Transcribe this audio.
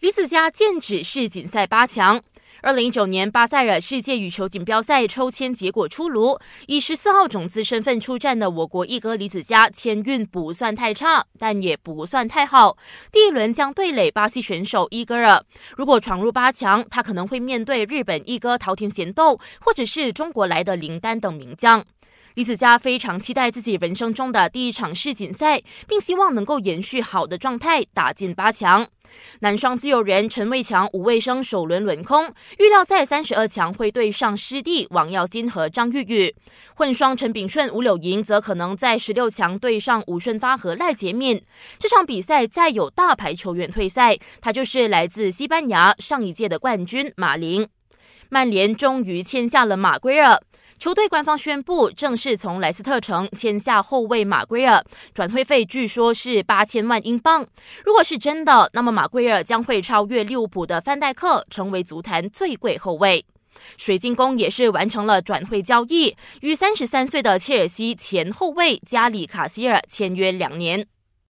李子嘉剑指世锦赛八强。二零一九年巴塞尔世界羽球锦标赛抽签结果出炉，以十四号种子身份出战的我国一哥李子嘉签运不算太差，但也不算太好。第一轮将对垒巴西选手伊戈尔，如果闯入八强，他可能会面对日本一哥桃田贤斗，或者是中国来的林丹等名将。李子嘉非常期待自己人生中的第一场世锦赛，并希望能够延续好的状态，打进八强。男双自由人陈卫强、吴卫生首轮轮空，预料在三十二强会对上师弟王耀金和张玉玉。混双陈炳顺、吴柳莹则可能在十六强对上吴顺发和赖洁敏。这场比赛再有大牌球员退赛，他就是来自西班牙上一届的冠军马林。曼联终于签下了马圭尔。球队官方宣布，正式从莱斯特城签下后卫马圭尔，转会费据说是八千万英镑。如果是真的，那么马圭尔将会超越利物浦的范戴克，成为足坛最贵后卫。水晶宫也是完成了转会交易，与三十三岁的切尔西前后卫加里卡希尔签约两年。